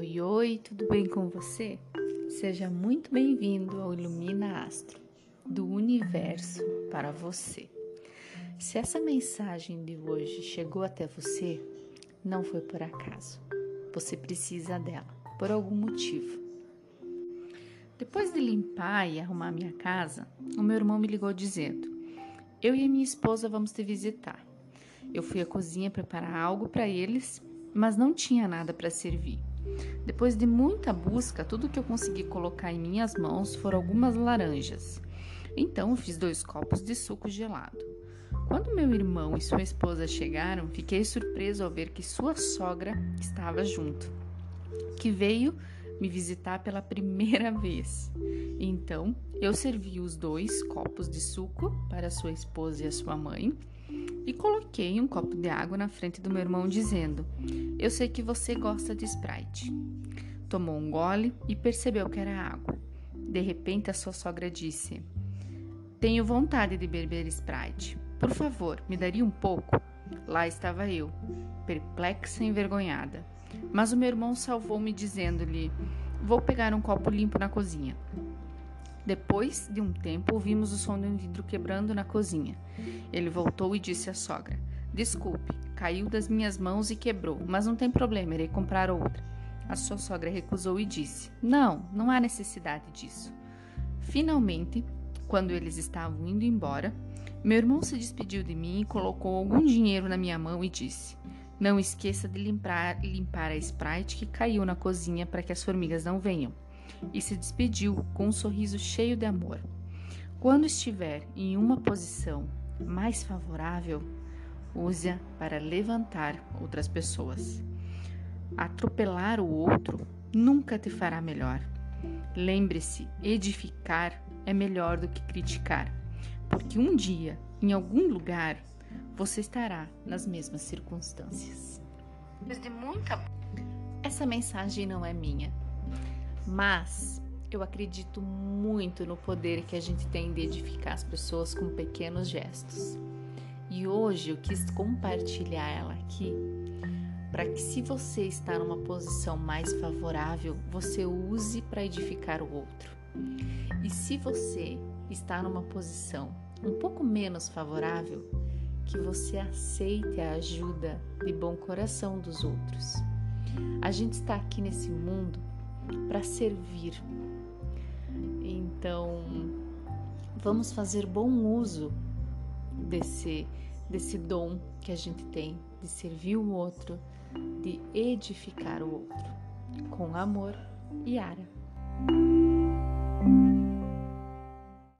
Oi, tudo bem com você? Seja muito bem-vindo ao Ilumina Astro, do universo para você. Se essa mensagem de hoje chegou até você, não foi por acaso. Você precisa dela, por algum motivo. Depois de limpar e arrumar minha casa, o meu irmão me ligou dizendo: Eu e a minha esposa vamos te visitar. Eu fui à cozinha preparar algo para eles, mas não tinha nada para servir. Depois de muita busca, tudo que eu consegui colocar em minhas mãos foram algumas laranjas. Então, fiz dois copos de suco gelado. Quando meu irmão e sua esposa chegaram, fiquei surpreso ao ver que sua sogra estava junto, que veio me visitar pela primeira vez. Então, eu servi os dois copos de suco para sua esposa e a sua mãe e coloquei um copo de água na frente do meu irmão, dizendo: Eu sei que você gosta de Sprite. Tomou um gole e percebeu que era água. De repente, a sua sogra disse: Tenho vontade de beber Sprite. Por favor, me daria um pouco? Lá estava eu, perplexa e envergonhada. Mas o meu irmão salvou-me, dizendo-lhe: Vou pegar um copo limpo na cozinha. Depois de um tempo, ouvimos o som de um vidro quebrando na cozinha. Ele voltou e disse à sogra: Desculpe, caiu das minhas mãos e quebrou, mas não tem problema, irei comprar outra. A sua sogra recusou e disse: Não, não há necessidade disso. Finalmente, quando eles estavam indo embora, meu irmão se despediu de mim e colocou algum dinheiro na minha mão e disse: Não esqueça de limpar, limpar a Sprite que caiu na cozinha para que as formigas não venham e se despediu com um sorriso cheio de amor. Quando estiver em uma posição mais favorável, use-a para levantar outras pessoas. Atropelar o outro nunca te fará melhor. Lembre-se, edificar é melhor do que criticar, porque um dia, em algum lugar, você estará nas mesmas circunstâncias. Essa mensagem não é minha, mas eu acredito muito no poder que a gente tem de edificar as pessoas com pequenos gestos. E hoje eu quis compartilhar ela aqui para que, se você está numa posição mais favorável, você use para edificar o outro. E se você está numa posição um pouco menos favorável, que você aceite a ajuda de bom coração dos outros. A gente está aqui nesse mundo para servir. Então, vamos fazer bom uso desse desse dom que a gente tem de servir o outro, de edificar o outro com amor e ara.